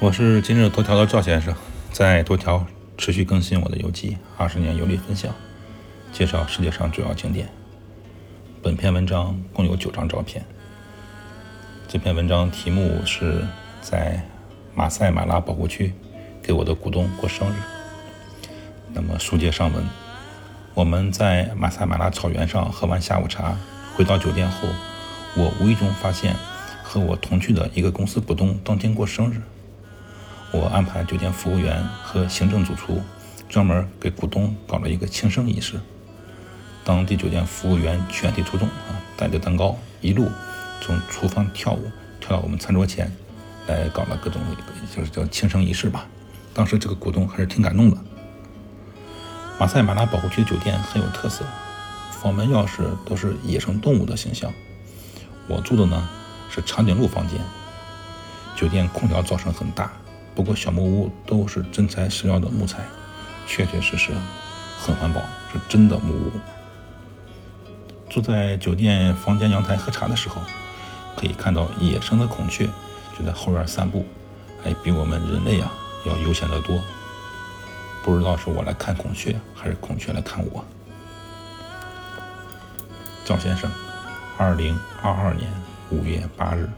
我是今日头条的赵先生，在头条持续更新我的游记，二十年游历分享，介绍世界上主要景点。本篇文章共有九张照片。这篇文章题目是在马赛马拉保护区给我的股东过生日。那么书接上文，我们在马赛马拉草原上喝完下午茶，回到酒店后，我无意中发现和我同去的一个公司股东当天过生日。我安排酒店服务员和行政主厨专门给股东搞了一个庆生仪式。当地酒店服务员全体出动啊，带着蛋糕一路从厨房跳舞跳到我们餐桌前来搞了各种就是叫庆生仪式吧。当时这个股东还是挺感动的。马赛马拉保护区酒店很有特色，房门钥匙都是野生动物的形象。我住的呢是长颈鹿房间，酒店空调噪声很大。不过小木屋都是真材实料的木材，确确实实很环保，是真的木屋。坐在酒店房间阳台喝茶的时候，可以看到野生的孔雀就在后院散步，还比我们人类啊要悠闲得多。不知道是我来看孔雀，还是孔雀来看我。赵先生，二零二二年五月八日。